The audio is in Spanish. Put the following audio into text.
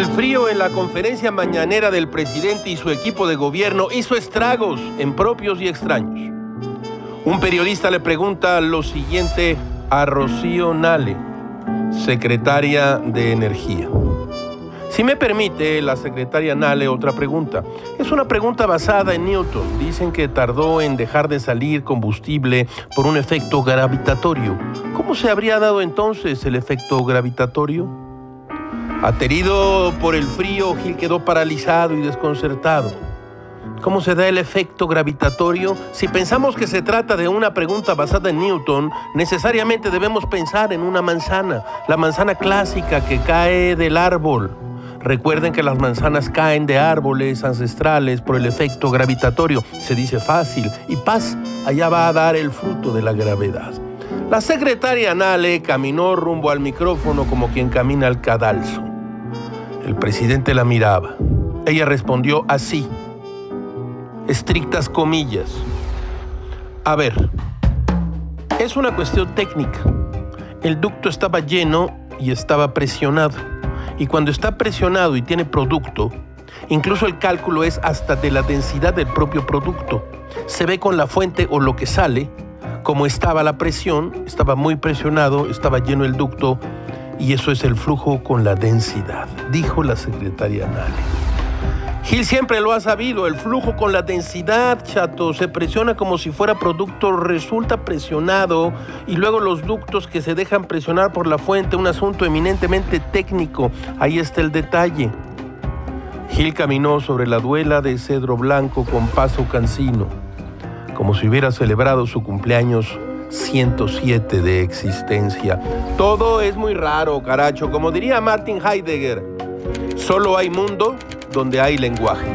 frío en la conferencia mañanera del presidente y su equipo de gobierno hizo estragos en propios y extraños. Un periodista le pregunta lo siguiente a Rocío Nale, secretaria de Energía. Si me permite, la secretaria Nale, otra pregunta. Es una pregunta basada en Newton. Dicen que tardó en dejar de salir combustible por un efecto gravitatorio. ¿Cómo se habría dado entonces el efecto gravitatorio? Aterido por el frío, Gil quedó paralizado y desconcertado. ¿Cómo se da el efecto gravitatorio? Si pensamos que se trata de una pregunta basada en Newton, necesariamente debemos pensar en una manzana, la manzana clásica que cae del árbol. Recuerden que las manzanas caen de árboles ancestrales por el efecto gravitatorio. Se dice fácil y paz, allá va a dar el fruto de la gravedad. La secretaria Nale caminó rumbo al micrófono como quien camina al cadalso. El presidente la miraba. Ella respondió así, estrictas comillas. A ver, es una cuestión técnica. El ducto estaba lleno y estaba presionado. Y cuando está presionado y tiene producto, incluso el cálculo es hasta de la densidad del propio producto. Se ve con la fuente o lo que sale, como estaba la presión, estaba muy presionado, estaba lleno el ducto, y eso es el flujo con la densidad, dijo la secretaria Nale. Gil siempre lo ha sabido, el flujo con la densidad, chato, se presiona como si fuera producto, resulta presionado y luego los ductos que se dejan presionar por la fuente, un asunto eminentemente técnico, ahí está el detalle. Gil caminó sobre la duela de cedro blanco con paso cansino, como si hubiera celebrado su cumpleaños 107 de existencia. Todo es muy raro, caracho, como diría Martin Heidegger. Solo hay mundo donde hay lenguaje.